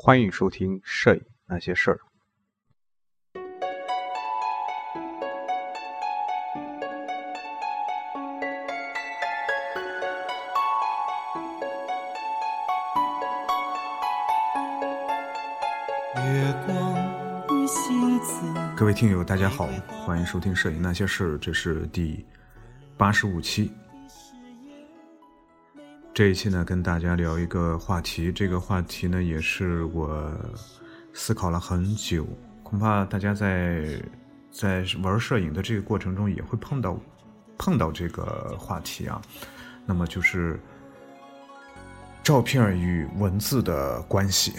欢迎收听《摄影那些事儿》。各位听友，大家好，欢迎收听《摄影那些事儿》，这是第八十五期。这一期呢，跟大家聊一个话题。这个话题呢，也是我思考了很久。恐怕大家在在玩摄影的这个过程中，也会碰到碰到这个话题啊。那么就是照片与文字的关系。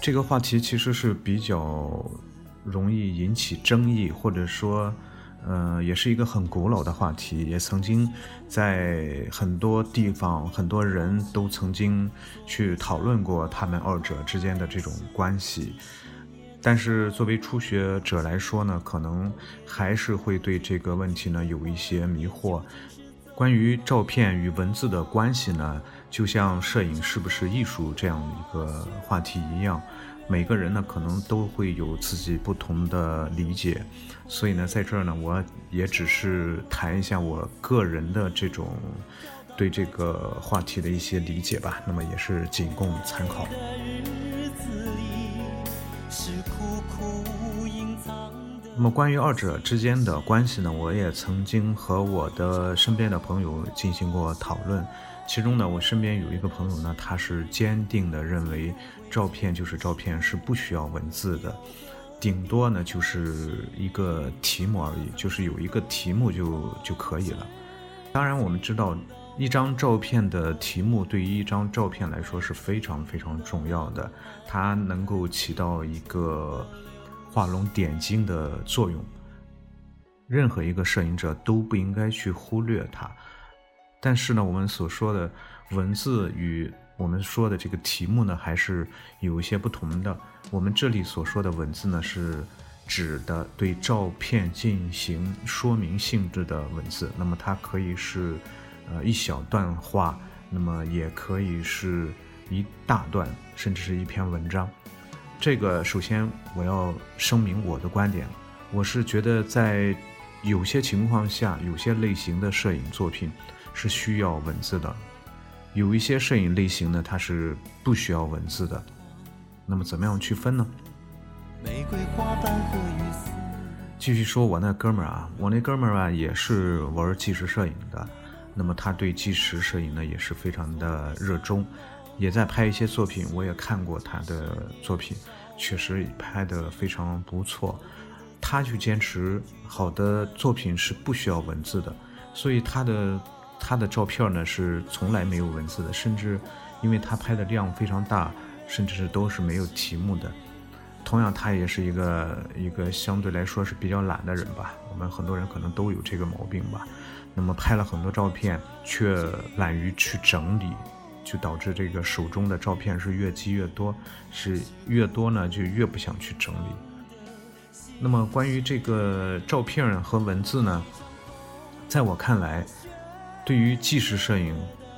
这个话题其实是比较容易引起争议，或者说。呃，也是一个很古老的话题，也曾经在很多地方，很多人都曾经去讨论过他们二者之间的这种关系。但是作为初学者来说呢，可能还是会对这个问题呢有一些迷惑。关于照片与文字的关系呢，就像摄影是不是艺术这样一个话题一样。每个人呢，可能都会有自己不同的理解，所以呢，在这儿呢，我也只是谈一下我个人的这种对这个话题的一些理解吧。那么也是仅供参考。日子里是苦苦那么关于二者之间的关系呢，我也曾经和我的身边的朋友进行过讨论。其中呢，我身边有一个朋友呢，他是坚定的认为，照片就是照片，是不需要文字的，顶多呢就是一个题目而已，就是有一个题目就就可以了。当然，我们知道，一张照片的题目对于一张照片来说是非常非常重要的，它能够起到一个画龙点睛的作用，任何一个摄影者都不应该去忽略它。但是呢，我们所说的文字与我们说的这个题目呢，还是有一些不同的。我们这里所说的文字呢，是指的对照片进行说明性质的文字。那么它可以是呃一小段话，那么也可以是一大段，甚至是一篇文章。这个首先我要声明我的观点，我是觉得在有些情况下，有些类型的摄影作品。是需要文字的，有一些摄影类型呢，它是不需要文字的。那么怎么样区分呢？继续说，我那哥们儿啊，我那哥们儿啊也是玩纪实摄影的，那么他对纪实摄影呢也是非常的热衷，也在拍一些作品。我也看过他的作品，确实拍的非常不错。他就坚持好的作品是不需要文字的，所以他的。他的照片呢是从来没有文字的，甚至因为他拍的量非常大，甚至是都是没有题目的。同样，他也是一个一个相对来说是比较懒的人吧。我们很多人可能都有这个毛病吧。那么拍了很多照片，却懒于去整理，就导致这个手中的照片是越积越多，是越多呢就越不想去整理。那么关于这个照片和文字呢，在我看来。对于纪实摄影、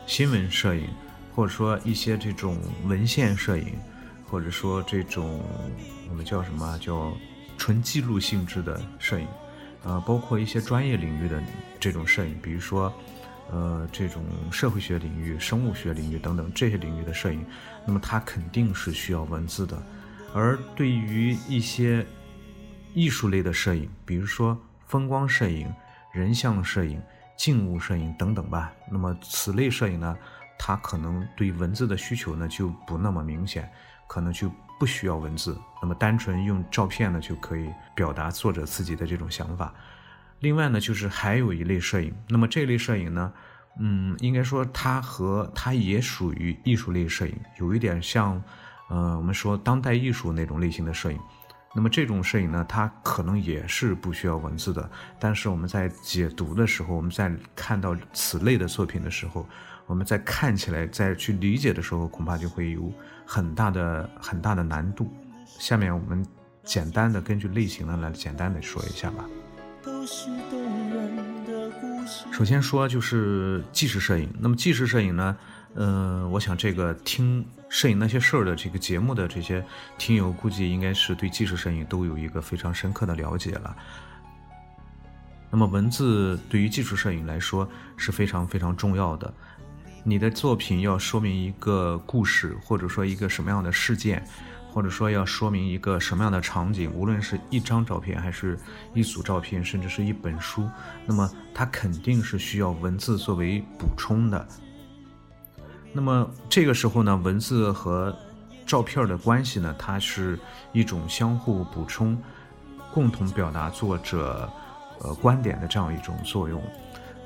新闻摄影，或者说一些这种文献摄影，或者说这种我们叫什么叫纯记录性质的摄影，呃，包括一些专业领域的这种摄影，比如说，呃，这种社会学领域、生物学领域等等这些领域的摄影，那么它肯定是需要文字的。而对于一些艺术类的摄影，比如说风光摄影、人像摄影。静物摄影等等吧，那么此类摄影呢，它可能对文字的需求呢就不那么明显，可能就不需要文字，那么单纯用照片呢就可以表达作者自己的这种想法。另外呢，就是还有一类摄影，那么这类摄影呢，嗯，应该说它和它也属于艺术类摄影，有一点像，呃，我们说当代艺术那种类型的摄影。那么这种摄影呢，它可能也是不需要文字的，但是我们在解读的时候，我们在看到此类的作品的时候，我们在看起来，在去理解的时候，恐怕就会有很大的很大的难度。下面我们简单的根据类型呢来简单的说一下吧。首先说就是纪实摄影，那么纪实摄影呢，呃，我想这个听摄影那些事儿的这个节目的这些听友，估计应该是对纪实摄影都有一个非常深刻的了解了。那么文字对于纪实摄影来说是非常非常重要的。你的作品要说明一个故事，或者说一个什么样的事件，或者说要说明一个什么样的场景，无论是一张照片，还是一组照片，甚至是一本书，那么它肯定是需要文字作为补充的。那么这个时候呢，文字和照片的关系呢，它是一种相互补充、共同表达作者呃观点的这样一种作用。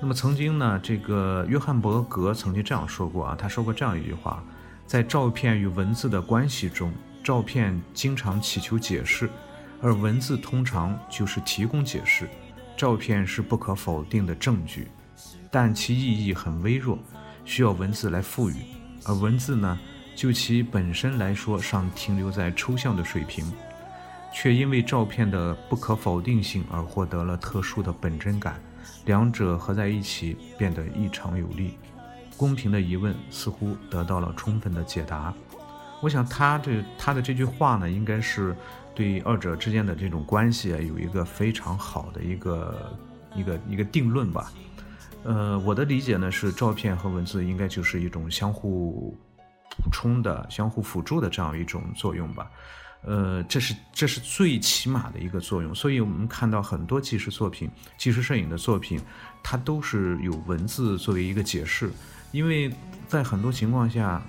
那么曾经呢，这个约翰伯格曾经这样说过啊，他说过这样一句话：在照片与文字的关系中，照片经常祈求解释，而文字通常就是提供解释。照片是不可否定的证据，但其意义很微弱，需要文字来赋予。而文字呢，就其本身来说，尚停留在抽象的水平，却因为照片的不可否定性而获得了特殊的本真感。两者合在一起变得异常有力，公平的疑问似乎得到了充分的解答。我想他这他的这句话呢，应该是对二者之间的这种关系啊，有一个非常好的一个一个一个定论吧。呃，我的理解呢是，照片和文字应该就是一种相互补充的、相互辅助的这样一种作用吧。呃，这是这是最起码的一个作用，所以我们看到很多纪实作品、纪实摄影的作品，它都是有文字作为一个解释，因为在很多情况下，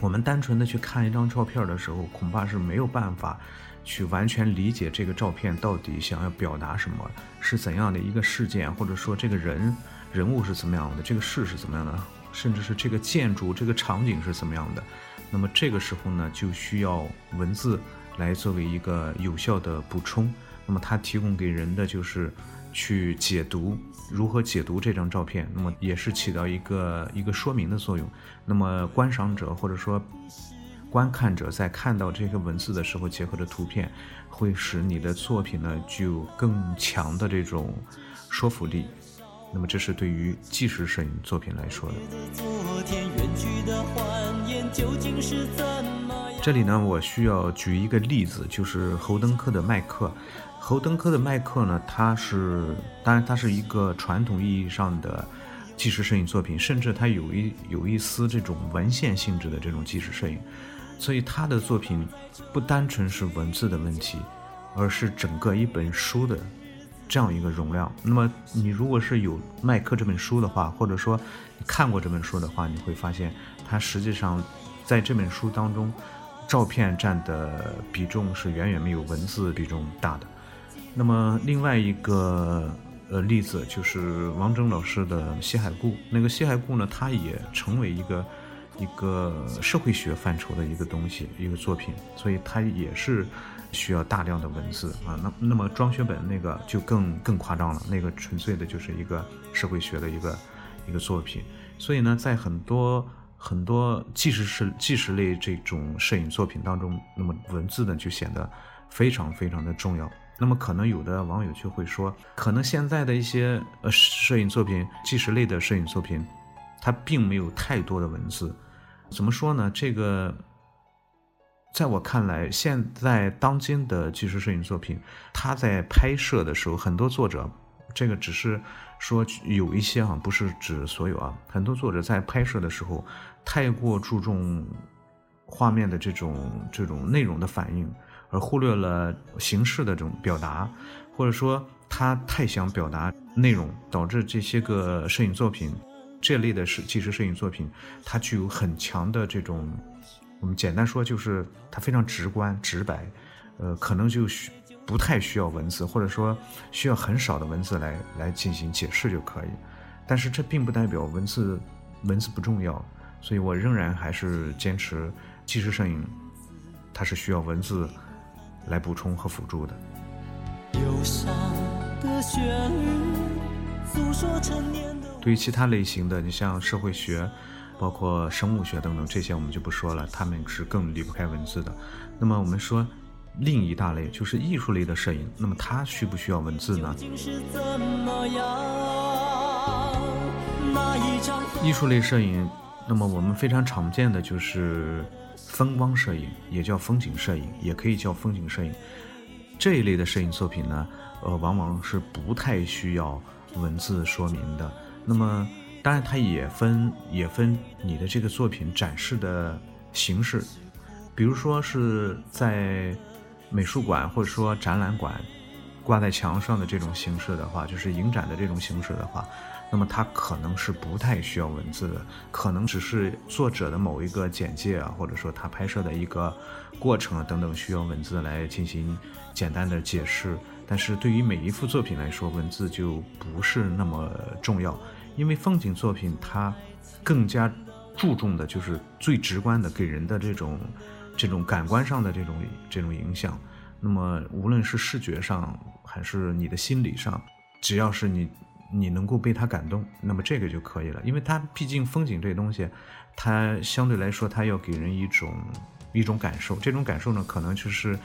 我们单纯的去看一张照片的时候，恐怕是没有办法去完全理解这个照片到底想要表达什么，是怎样的一个事件，或者说这个人人物是怎么样的，这个事是怎么样的，甚至是这个建筑、这个场景是怎么样的。那么这个时候呢，就需要文字来作为一个有效的补充。那么它提供给人的就是去解读，如何解读这张照片。那么也是起到一个一个说明的作用。那么观赏者或者说观看者在看到这个文字的时候，结合着图片，会使你的作品呢具有更强的这种说服力。那么这是对于纪实摄影作品来说的。这里呢，我需要举一个例子，就是侯登科的麦克。侯登科的麦克呢，它是当然它是一个传统意义上的纪实摄影作品，甚至它有一有一丝这种文献性质的这种纪实摄影，所以他的作品不单纯是文字的问题，而是整个一本书的。这样一个容量，那么你如果是有麦克这本书的话，或者说你看过这本书的话，你会发现它实际上在这本书当中，照片占的比重是远远没有文字比重大的。那么另外一个呃例子就是王峥老师的《西海固》，那个《西海固》呢，它也成为一个一个社会学范畴的一个东西，一个作品，所以它也是。需要大量的文字啊，那那么庄学本那个就更更夸张了，那个纯粹的就是一个社会学的一个一个作品。所以呢，在很多很多纪实是纪实类这种摄影作品当中，那么文字呢就显得非常非常的重要。那么可能有的网友就会说，可能现在的一些呃摄影作品，纪实类的摄影作品，它并没有太多的文字。怎么说呢？这个。在我看来，现在当今的纪实摄影作品，它在拍摄的时候，很多作者，这个只是说有一些啊，不是指所有啊。很多作者在拍摄的时候，太过注重画面的这种这种内容的反应，而忽略了形式的这种表达，或者说他太想表达内容，导致这些个摄影作品，这类的是纪实摄影作品，它具有很强的这种。我们简单说，就是它非常直观、直白，呃，可能就需不太需要文字，或者说需要很少的文字来来进行解释就可以。但是这并不代表文字文字不重要，所以我仍然还是坚持纪实摄影，它是需要文字来补充和辅助的。对于其他类型的，你像社会学。包括生物学等等这些我们就不说了，他们是更离不开文字的。那么我们说另一大类就是艺术类的摄影，那么它需不需要文字呢？艺术类摄影，那么我们非常常见的就是风光摄影，也叫风景摄影，也可以叫风景摄影。这一类的摄影作品呢，呃，往往是不太需要文字说明的。那么，当然它也分也分你的这个作品展示的形式，比如说是在美术馆或者说展览馆挂在墙上的这种形式的话，就是影展的这种形式的话。那么它可能是不太需要文字的，可能只是作者的某一个简介啊，或者说他拍摄的一个过程啊等等需要文字来进行简单的解释。但是对于每一幅作品来说，文字就不是那么重要，因为风景作品它更加注重的就是最直观的给人的这种这种感官上的这种这种影响。那么无论是视觉上还是你的心理上，只要是你。你能够被它感动，那么这个就可以了，因为它毕竟风景这东西，它相对来说它要给人一种一种感受，这种感受呢，可能就是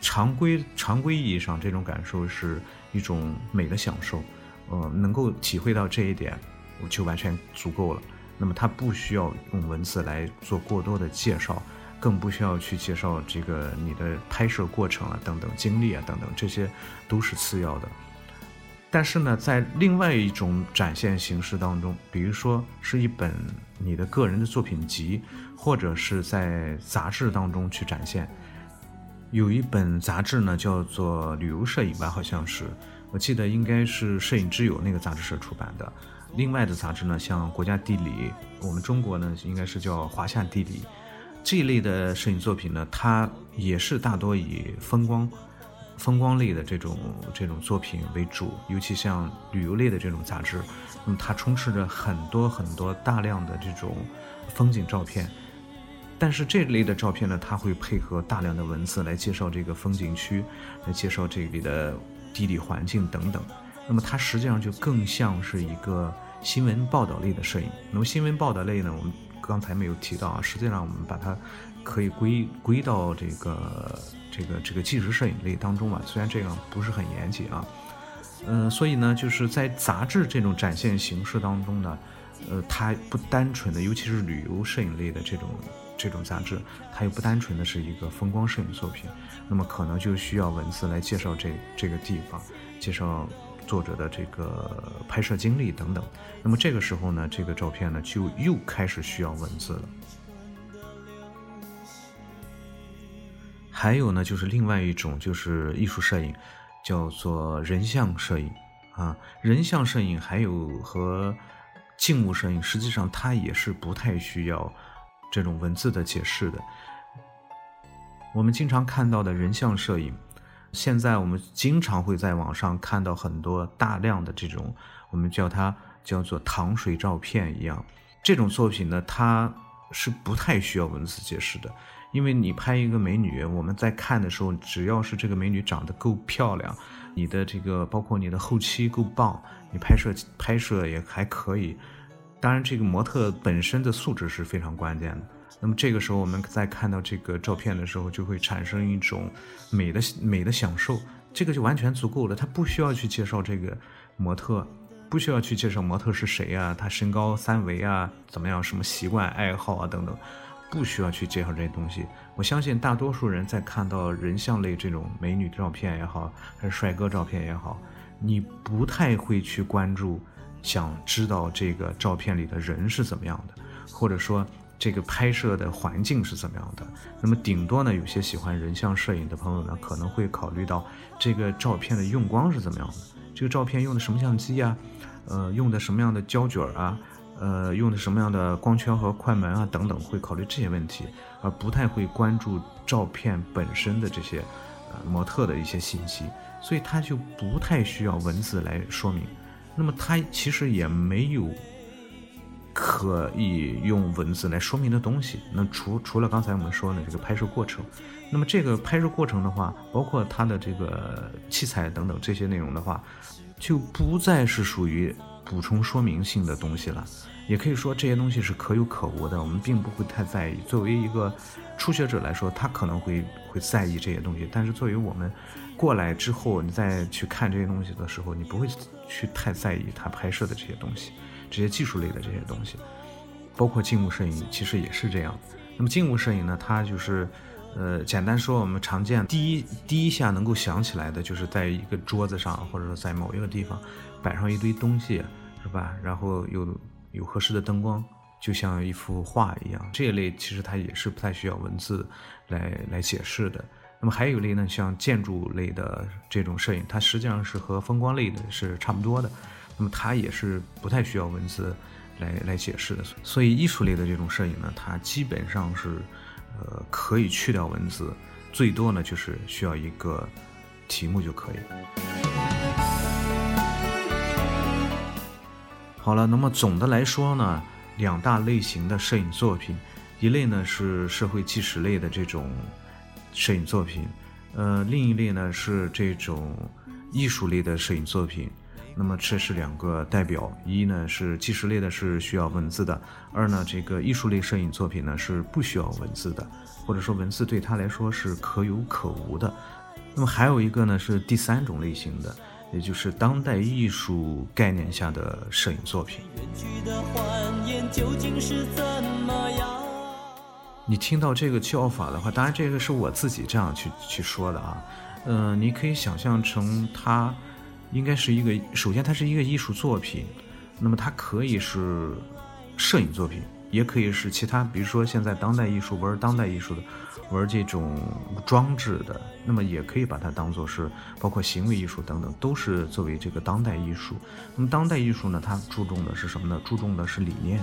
常规常规意义上这种感受是一种美的享受，呃，能够体会到这一点，我就完全足够了。那么它不需要用文字来做过多的介绍，更不需要去介绍这个你的拍摄过程啊等等经历啊等等，这些都是次要的。但是呢，在另外一种展现形式当中，比如说是一本你的个人的作品集，或者是在杂志当中去展现。有一本杂志呢，叫做《旅游摄影》吧，好像是，我记得应该是《摄影之友》那个杂志社出版的。另外的杂志呢，像《国家地理》，我们中国呢应该是叫《华夏地理》这一类的摄影作品呢，它也是大多以风光。风光类的这种这种作品为主，尤其像旅游类的这种杂志，那么它充斥着很多很多大量的这种风景照片。但是这类的照片呢，它会配合大量的文字来介绍这个风景区，来介绍这里的地理环境等等。那么它实际上就更像是一个新闻报道类的摄影。那么新闻报道类呢，我们刚才没有提到啊，实际上我们把它可以归归到这个。这个这个纪实摄影类当中吧，虽然这样不是很严谨啊，嗯，所以呢，就是在杂志这种展现形式当中呢，呃，它不单纯的，尤其是旅游摄影类的这种这种杂志，它又不单纯的是一个风光摄影作品，那么可能就需要文字来介绍这这个地方，介绍作者的这个拍摄经历等等，那么这个时候呢，这个照片呢就又开始需要文字了。还有呢，就是另外一种就是艺术摄影，叫做人像摄影啊。人像摄影还有和静物摄影，实际上它也是不太需要这种文字的解释的。我们经常看到的人像摄影，现在我们经常会在网上看到很多大量的这种，我们叫它叫做糖水照片一样。这种作品呢，它是不太需要文字解释的。因为你拍一个美女，我们在看的时候，只要是这个美女长得够漂亮，你的这个包括你的后期够棒，你拍摄拍摄也还可以。当然，这个模特本身的素质是非常关键的。那么这个时候，我们在看到这个照片的时候，就会产生一种美的美的享受，这个就完全足够了。他不需要去介绍这个模特，不需要去介绍模特是谁啊，他身高三围啊，怎么样，什么习惯爱好啊等等。不需要去介绍这些东西。我相信大多数人在看到人像类这种美女照片也好，还是帅哥照片也好，你不太会去关注，想知道这个照片里的人是怎么样的，或者说这个拍摄的环境是怎么样的。那么顶多呢，有些喜欢人像摄影的朋友呢，可能会考虑到这个照片的用光是怎么样的，这个照片用的什么相机啊，呃，用的什么样的胶卷啊。呃，用的什么样的光圈和快门啊，等等，会考虑这些问题，而不太会关注照片本身的这些，呃，模特的一些信息，所以他就不太需要文字来说明。那么他其实也没有可以用文字来说明的东西。那除除了刚才我们说的这个拍摄过程，那么这个拍摄过程的话，包括它的这个器材等等这些内容的话，就不再是属于。补充说明性的东西了，也可以说这些东西是可有可无的，我们并不会太在意。作为一个初学者来说，他可能会会在意这些东西，但是作为我们过来之后，你再去看这些东西的时候，你不会去太在意他拍摄的这些东西，这些技术类的这些东西。包括静物摄影，其实也是这样。那么静物摄影呢，它就是，呃，简单说，我们常见第一第一下能够想起来的，就是在一个桌子上，或者说在某一个地方摆上一堆东西，是吧？然后有有合适的灯光，就像一幅画一样。这一类其实它也是不太需要文字来来解释的。那么还有一类呢，像建筑类的这种摄影，它实际上是和风光类的是差不多的。那么它也是不太需要文字来来解释的。所以艺术类的这种摄影呢，它基本上是呃可以去掉文字，最多呢就是需要一个题目就可以。好了，那么总的来说呢，两大类型的摄影作品，一类呢是社会纪实类的这种。摄影作品，呃，另一类呢是这种艺术类的摄影作品。那么这是两个代表：一呢是纪实类的，是需要文字的；二呢，这个艺术类摄影作品呢是不需要文字的，或者说文字对他来说是可有可无的。那么还有一个呢是第三种类型的，也就是当代艺术概念下的摄影作品。你听到这个叫法的话，当然这个是我自己这样去去说的啊，嗯，你可以想象成它应该是一个，首先它是一个艺术作品，那么它可以是摄影作品，也可以是其他，比如说现在当代艺术玩当代艺术的，玩这种装置的，那么也可以把它当做是包括行为艺术等等，都是作为这个当代艺术。那么当代艺术呢，它注重的是什么呢？注重的是理念，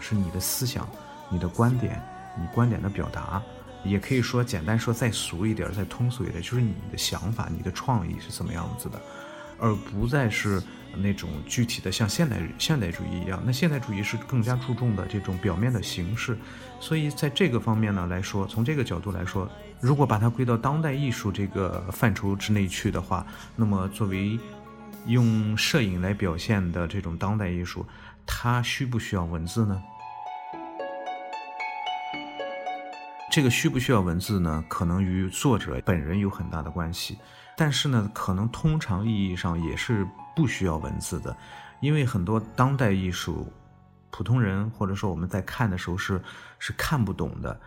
是你的思想，你的观点。你观点的表达，也可以说简单说再俗一点，再通俗一点，就是你的想法、你的创意是怎么样子的，而不再是那种具体的像现代现代主义一样。那现代主义是更加注重的这种表面的形式，所以在这个方面呢来说，从这个角度来说，如果把它归到当代艺术这个范畴之内去的话，那么作为用摄影来表现的这种当代艺术，它需不需要文字呢？这个需不需要文字呢？可能与作者本人有很大的关系，但是呢，可能通常意义上也是不需要文字的，因为很多当代艺术，普通人或者说我们在看的时候是是看不懂的，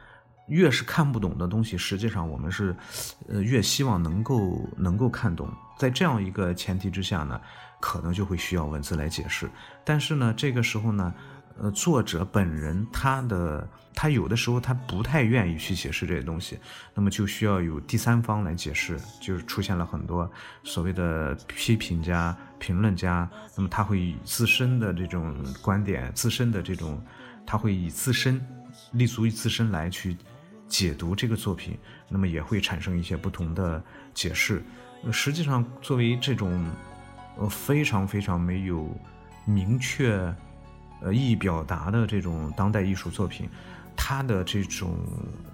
越是看不懂的东西，实际上我们是，呃，越希望能够能够看懂。在这样一个前提之下呢，可能就会需要文字来解释。但是呢，这个时候呢。呃，作者本人他的他有的时候他不太愿意去解释这些东西，那么就需要有第三方来解释，就是出现了很多所谓的批评家、评论家，那么他会以自身的这种观点、自身的这种，他会以自身立足于自身来去解读这个作品，那么也会产生一些不同的解释。实际上，作为这种呃非常非常没有明确。呃，意义表达的这种当代艺术作品，它的这种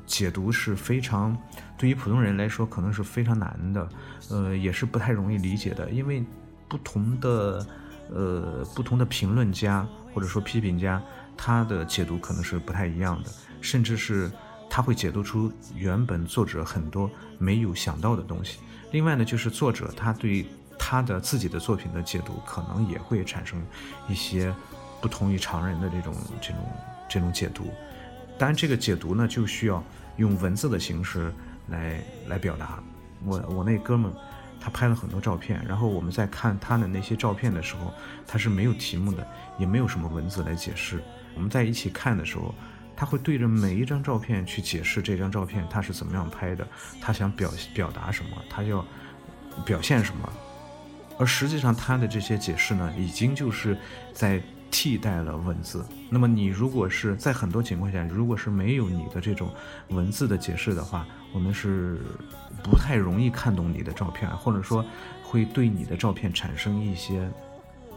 解读是非常，对于普通人来说可能是非常难的，呃，也是不太容易理解的，因为不同的呃不同的评论家或者说批评家，他的解读可能是不太一样的，甚至是他会解读出原本作者很多没有想到的东西。另外呢，就是作者他对他的自己的作品的解读，可能也会产生一些。不同于常人的这种这种这种解读，当然这个解读呢就需要用文字的形式来来表达。我我那哥们他拍了很多照片，然后我们在看他的那些照片的时候，他是没有题目的，也没有什么文字来解释。我们在一起看的时候，他会对着每一张照片去解释这张照片他是怎么样拍的，他想表表达什么，他要表现什么，而实际上他的这些解释呢，已经就是在。替代了文字。那么你如果是在很多情况下，如果是没有你的这种文字的解释的话，我们是不太容易看懂你的照片，或者说会对你的照片产生一些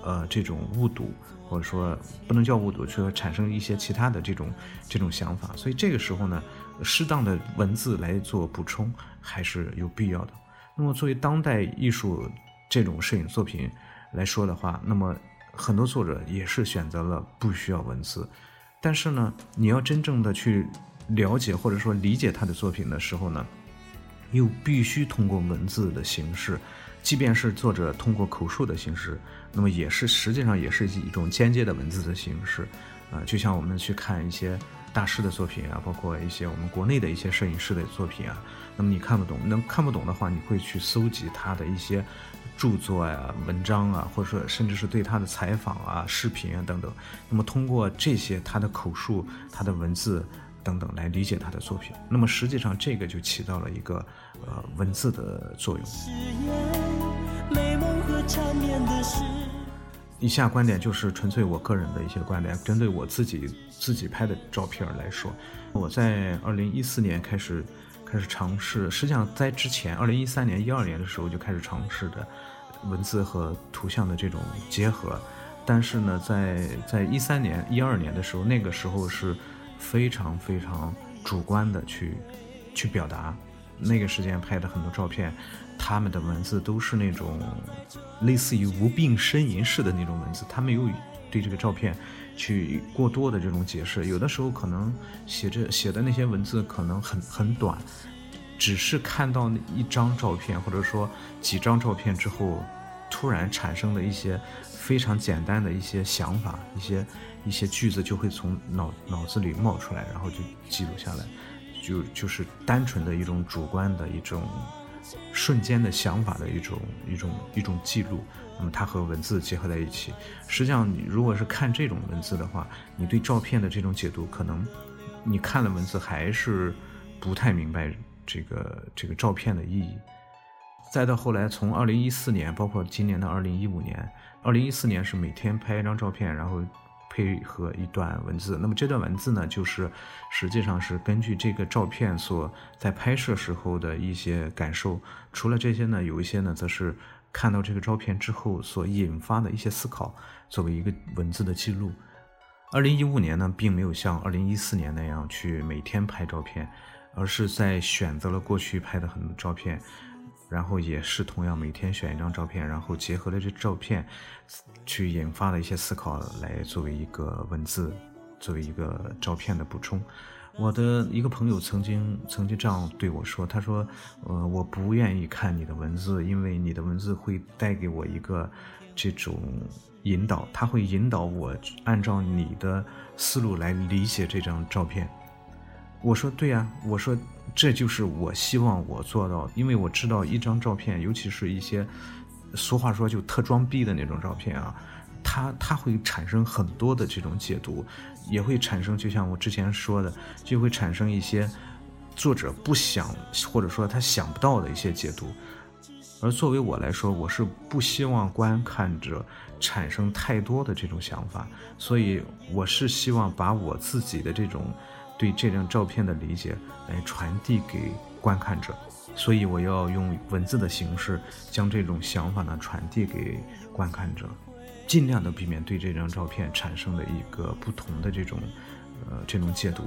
呃这种误读，或者说不能叫误读，就产生一些其他的这种这种想法。所以这个时候呢，适当的文字来做补充还是有必要的。那么作为当代艺术这种摄影作品来说的话，那么。很多作者也是选择了不需要文字，但是呢，你要真正的去了解或者说理解他的作品的时候呢，又必须通过文字的形式，即便是作者通过口述的形式，那么也是实际上也是一种间接的文字的形式，呃，就像我们去看一些大师的作品啊，包括一些我们国内的一些摄影师的作品啊，那么你看不懂，能看不懂的话，你会去搜集他的一些著作呀、文章啊，或者说甚至是对他的采访啊、视频啊等等。那么通过这些他的口述、他的文字等等来理解他的作品。那么实际上这个就起到了一个呃文字的作用。以下观点就是纯粹我个人的一些观点，针对我自己自己拍的照片来说，我在二零一四年开始开始尝试，实际上在之前二零一三年一二年的时候就开始尝试的文字和图像的这种结合，但是呢，在在一三年一二年的时候，那个时候是非常非常主观的去去表达，那个时间拍的很多照片。他们的文字都是那种类似于无病呻吟式的那种文字，他没有对这个照片去过多的这种解释。有的时候可能写着写的那些文字可能很很短，只是看到那一张照片或者说几张照片之后，突然产生的一些非常简单的一些想法，一些一些句子就会从脑脑子里冒出来，然后就记录下来，就就是单纯的一种主观的一种。瞬间的想法的一种一种一种记录，那么它和文字结合在一起。实际上，你如果是看这种文字的话，你对照片的这种解读，可能你看了文字还是不太明白这个这个照片的意义。再到后来，从二零一四年，包括今年的二零一五年，二零一四年是每天拍一张照片，然后。配合一段文字，那么这段文字呢，就是实际上是根据这个照片所在拍摄时候的一些感受。除了这些呢，有一些呢，则是看到这个照片之后所引发的一些思考，作为一个文字的记录。二零一五年呢，并没有像二零一四年那样去每天拍照片，而是在选择了过去拍的很多照片。然后也是同样每天选一张照片，然后结合了这照片，去引发了一些思考来作为一个文字，作为一个照片的补充。我的一个朋友曾经曾经这样对我说：“他说，呃，我不愿意看你的文字，因为你的文字会带给我一个这种引导，他会引导我按照你的思路来理解这张照片。”我说：“对呀，我说。”这就是我希望我做到，因为我知道一张照片，尤其是一些俗话说就特装逼的那种照片啊，它它会产生很多的这种解读，也会产生，就像我之前说的，就会产生一些作者不想或者说他想不到的一些解读。而作为我来说，我是不希望观看者产生太多的这种想法，所以我是希望把我自己的这种。对这张照片的理解来传递给观看者，所以我要用文字的形式将这种想法呢传递给观看者，尽量的避免对这张照片产生的一个不同的这种，呃，这种解读，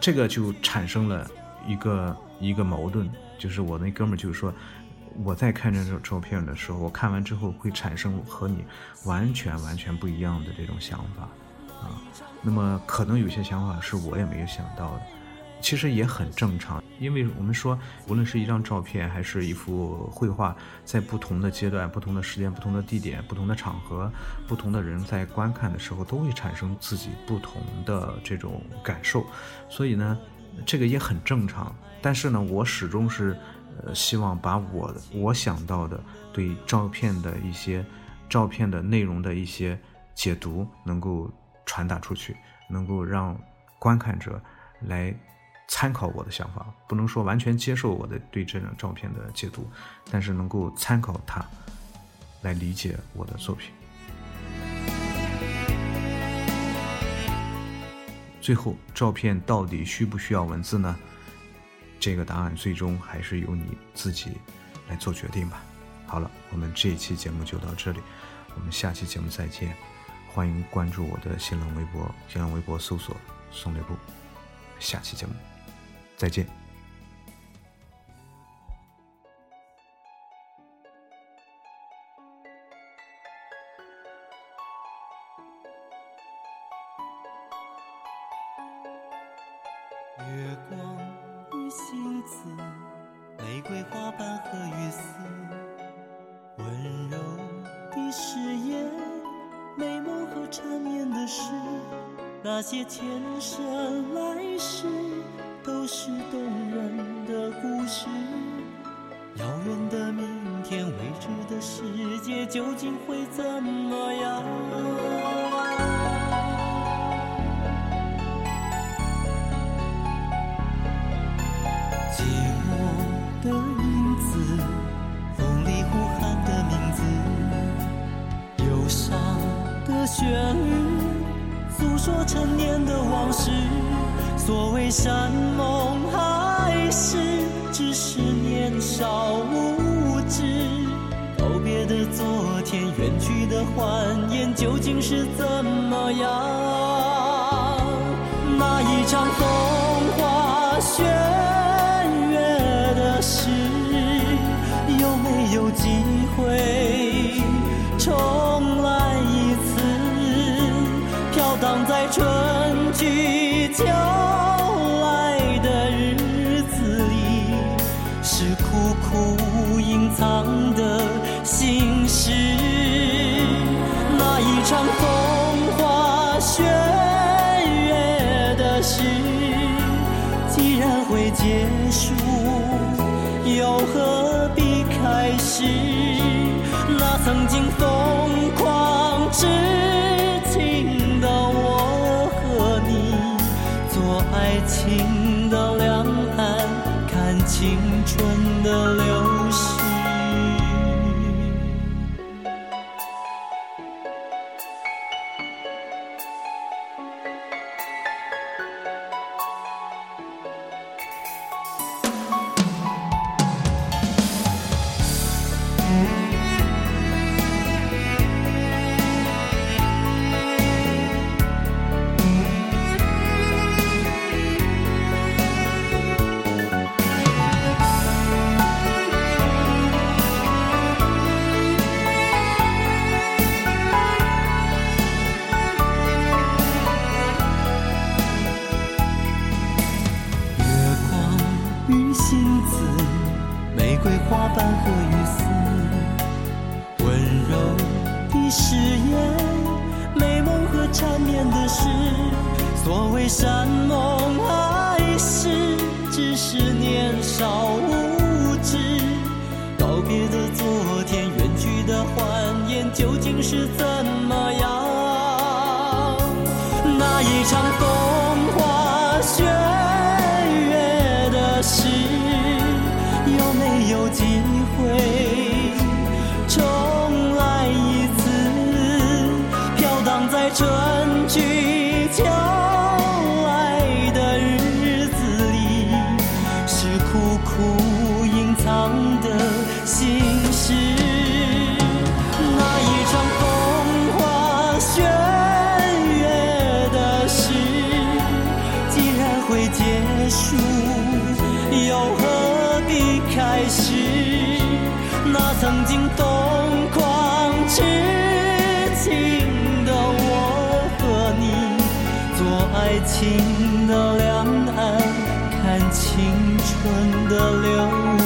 这个就产生了一个一个矛盾，就是我那哥们儿就是说，我在看这张照片的时候，我看完之后会产生和你完全完全不一样的这种想法。啊，那么可能有些想法是我也没有想到的，其实也很正常，因为我们说，无论是一张照片还是一幅绘画，在不同的阶段、不同的时间、不同的地点、不同的场合，不同的人在观看的时候，都会产生自己不同的这种感受，所以呢，这个也很正常。但是呢，我始终是，呃，希望把我我想到的对照片的一些照片的内容的一些解读能够。传达出去，能够让观看者来参考我的想法，不能说完全接受我的对这张照片的解读，但是能够参考它来理解我的作品。最后，照片到底需不需要文字呢？这个答案最终还是由你自己来做决定吧。好了，我们这一期节目就到这里，我们下期节目再见。欢迎关注我的新浪微博，新浪微博搜索“宋磊布”。下期节目再见。生来世都是动人的故事。遥远的明天，未知的世界究竟会怎么样？寂寞的影子，风里呼喊的名字，忧伤的旋律，诉说陈年的往事。所谓山盟海誓，只是年少无知。告别的昨天，远去的欢颜，究竟是怎么样？那一场风花雪去秋来的日子里，是苦苦隐藏的心事。那一场风花雪月的事，既然会结束，又何必开始？那曾经风花瓣和雨丝，温柔的誓言，美梦和缠绵的事。所谓山盟海誓，只是年少无知。告别的昨天，远去的欢颜，究竟是怎么样？那一场风花雪月的事，既然会结束，又何必开始？那曾经疯狂痴情的我和你，做爱情的两岸，看青春的流。